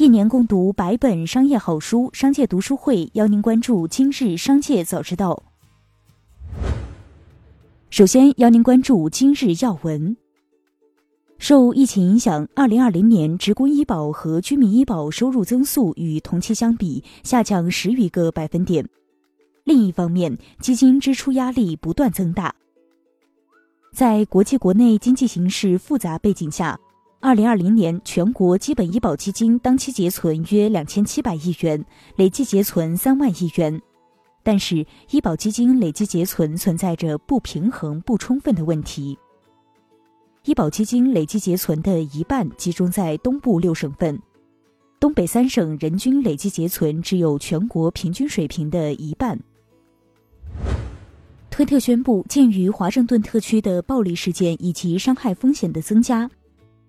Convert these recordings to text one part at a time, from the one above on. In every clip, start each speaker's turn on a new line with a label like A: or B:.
A: 一年共读百本商业好书，商界读书会邀您关注今日商界早知道。首先邀您关注今日要闻。受疫情影响，二零二零年职工医保和居民医保收入增速与同期相比下降十余个百分点。另一方面，基金支出压力不断增大。在国际国内经济形势复杂背景下。二零二零年，全国基本医保基金当期结存约两千七百亿元，累计结存三万亿元。但是，医保基金累计结存存在着不平衡、不充分的问题。医保基金累计结存的一半集中在东部六省份，东北三省人均累计结存只有全国平均水平的一半。推特宣布，鉴于华盛顿特区的暴力事件以及伤害风险的增加。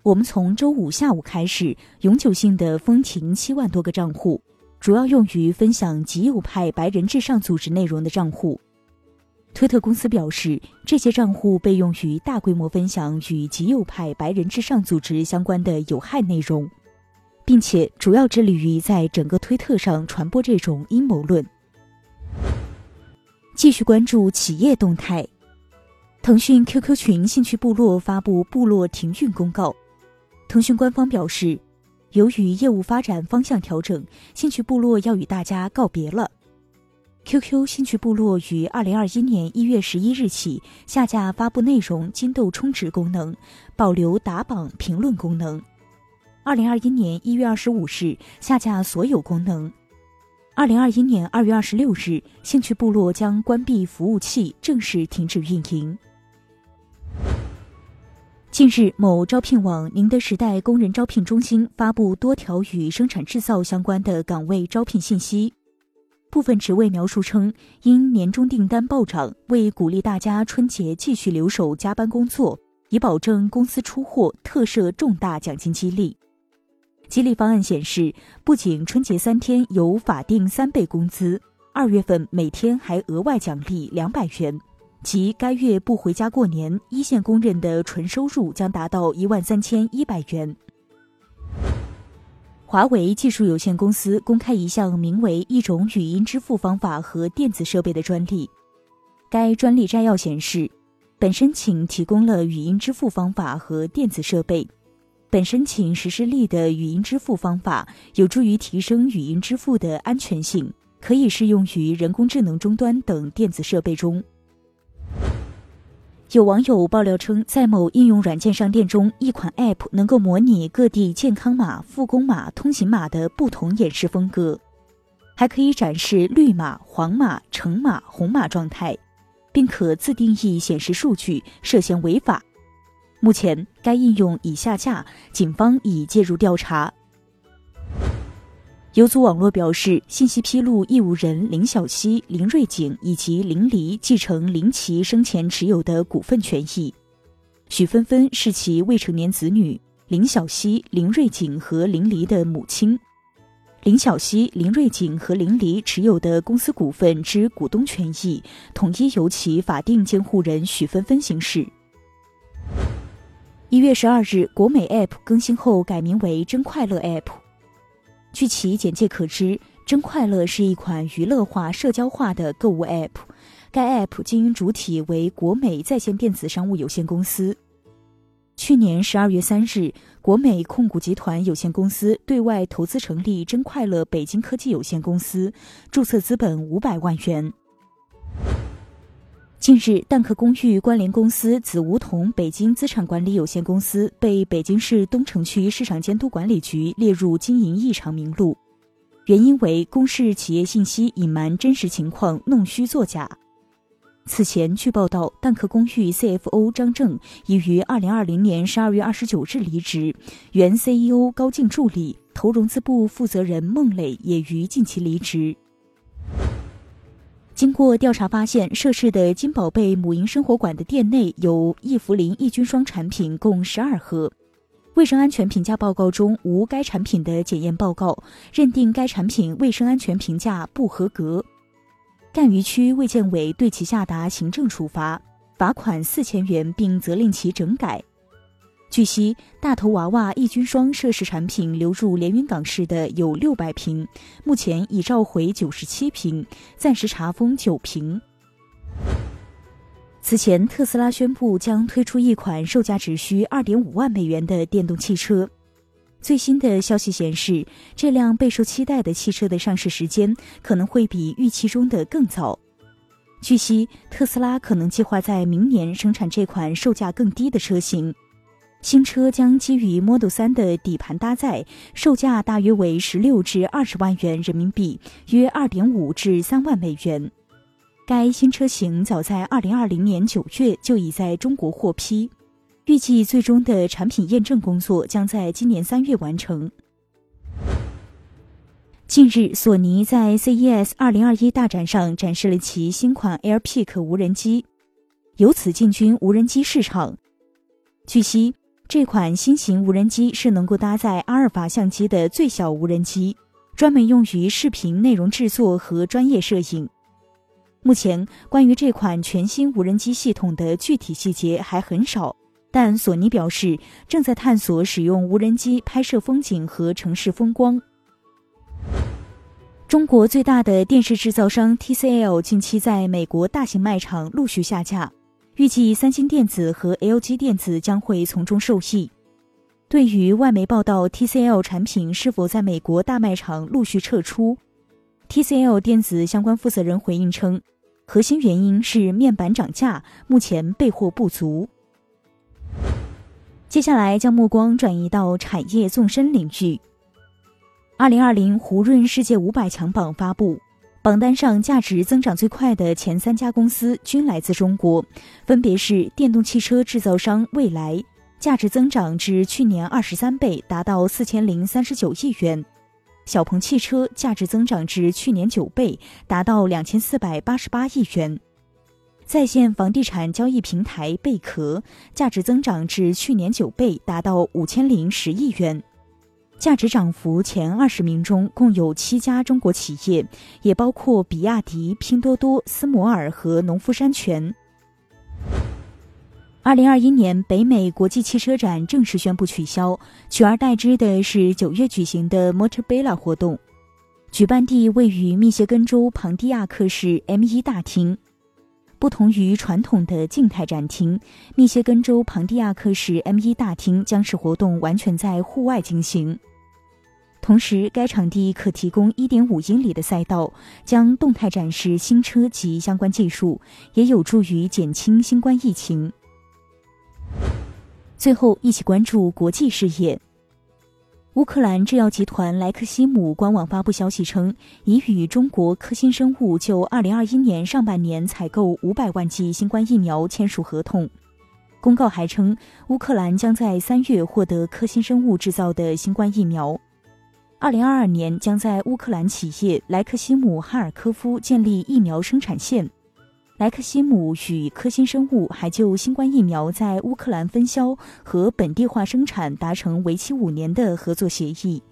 A: 我们从周五下午开始，永久性的封停七万多个账户，主要用于分享极右派白人至上组织内容的账户。推特公司表示，这些账户被用于大规模分享与极右派白人至上组织相关的有害内容，并且主要致力于在整个推特上传播这种阴谋论。继续关注企业动态，腾讯 QQ 群兴趣部落发布部落停运公告。腾讯官方表示，由于业务发展方向调整，兴趣部落要与大家告别了。QQ 兴趣部落于二零二一年一月十一日起下架发布内容金豆充值功能，保留打榜评论功能。二零二一年一月二十五日下架所有功能。二零二一年二月二十六日，兴趣部落将关闭服务器，正式停止运营。近日，某招聘网宁德时代工人招聘中心发布多条与生产制造相关的岗位招聘信息。部分职位描述称，因年终订单暴涨，为鼓励大家春节继续留守加班工作，以保证公司出货，特设重大奖金激励。激励方案显示，不仅春节三天有法定三倍工资，二月份每天还额外奖励两百元。即该月不回家过年，一线工人的纯收入将达到一万三千一百元。华为技术有限公司公开一项名为“一种语音支付方法和电子设备”的专利。该专利摘要显示，本申请提供了语音支付方法和电子设备。本申请实施例的语音支付方法有助于提升语音支付的安全性，可以适用于人工智能终端等电子设备中。有网友爆料称，在某应用软件商店中，一款 App 能够模拟各地健康码、复工码、通行码的不同演示风格，还可以展示绿码、黄码、橙码、红码状态，并可自定义显示数据，涉嫌违法。目前，该应用已下架，警方已介入调查。有组网络表示，信息披露义务人林小溪、林瑞景以及林黎继承林奇生前持有的股份权益。许芬芬是其未成年子女，林小溪、林瑞景和林黎的母亲。林小溪、林瑞景和林黎持有的公司股份之股东权益，统一由其法定监护人许芬芬行使。一月十二日，国美 App 更新后改名为“真快乐 App”。据其简介可知，真快乐是一款娱乐化、社交化的购物 App。该 App 经营主体为国美在线电子商务有限公司。去年十二月三日，国美控股集团有限公司对外投资成立真快乐北京科技有限公司，注册资本五百万元。近日，蛋壳公寓关联公司紫梧桐北京资产管理有限公司被北京市东城区市场监督管理局列入经营异常名录，原因为公示企业信息隐瞒真实情况、弄虚作假。此前，据报道，蛋壳公寓 CFO 张正已于二零二零年十二月二十九日离职，原 CEO 高静助理、投融资部负责人孟磊也于近期离职。经过调查发现，涉事的金宝贝母婴生活馆的店内有益福林抑菌霜产品共十二盒，卫生安全评价报告中无该产品的检验报告，认定该产品卫生安全评价不合格。赣榆区卫健委对其下达行政处罚，罚款四千元，并责令其整改。据悉，大头娃娃抑菌霜涉事产品流入连云港市的有六百瓶，目前已召回九十七瓶，暂时查封九瓶。此前，特斯拉宣布将推出一款售价只需二点五万美元的电动汽车。最新的消息显示，这辆备受期待的汽车的上市时间可能会比预期中的更早。据悉，特斯拉可能计划在明年生产这款售价更低的车型。新车将基于 Model 3的底盘搭载，售价大约为十六至二十万元人民币，约二点五至三万美元。该新车型早在二零二零年九月就已在中国获批，预计最终的产品验证工作将在今年三月完成。近日，索尼在 CES 二零二一大展上展示了其新款 AirPick 无人机，由此进军无人机市场。据悉。这款新型无人机是能够搭载阿尔法相机的最小无人机，专门用于视频内容制作和专业摄影。目前，关于这款全新无人机系统的具体细节还很少，但索尼表示正在探索使用无人机拍摄风景和城市风光。中国最大的电视制造商 TCL 近期在美国大型卖场陆续下架。预计三星电子和 LG 电子将会从中受益。对于外媒报道 TCL 产品是否在美国大卖场陆续撤出，TCL 电子相关负责人回应称，核心原因是面板涨价，目前备货不足。接下来将目光转移到产业纵深领域。二零二零胡润世界五百强榜发布。榜单上价值增长最快的前三家公司均来自中国，分别是电动汽车制造商蔚来，价值增长至去年二十三倍，达到四千零三十九亿元；小鹏汽车价值增长至去年九倍，达到两千四百八十八亿元；在线房地产交易平台贝壳价值增长至去年九倍，达到五千零十亿元。价值涨幅前二十名中共有七家中国企业，也包括比亚迪、拼多多、斯摩尔和农夫山泉。二零二一年北美国际汽车展正式宣布取消，取而代之的是九月举行的 Motorbella 活动，举办地位于密歇根州庞蒂亚克市 M1 大厅。不同于传统的静态展厅，密歇根州庞蒂亚克市 M1 大厅将使活动完全在户外进行。同时，该场地可提供1.5英里的赛道，将动态展示新车及相关技术，也有助于减轻新冠疫情。最后，一起关注国际事业。乌克兰制药集团莱克西姆官网发布消息称，已与中国科兴生物就2021年上半年采购500万剂新冠疫苗签署合同。公告还称，乌克兰将在三月获得科兴生物制造的新冠疫苗。二零二二年将在乌克兰企业莱克西姆哈尔科夫建立疫苗生产线。莱克西姆与科兴生物还就新冠疫苗在乌克兰分销和本地化生产达成为期五年的合作协议。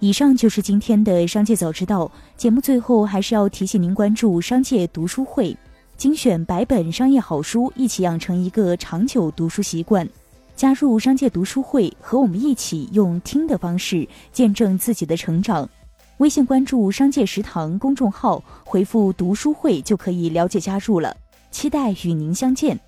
A: 以上就是今天的商界早知道节目，最后还是要提醒您关注商界读书会，精选百本商业好书，一起养成一个长久读书习惯。加入商界读书会，和我们一起用听的方式见证自己的成长。微信关注“商界食堂”公众号，回复“读书会”就可以了解加入了。期待与您相见。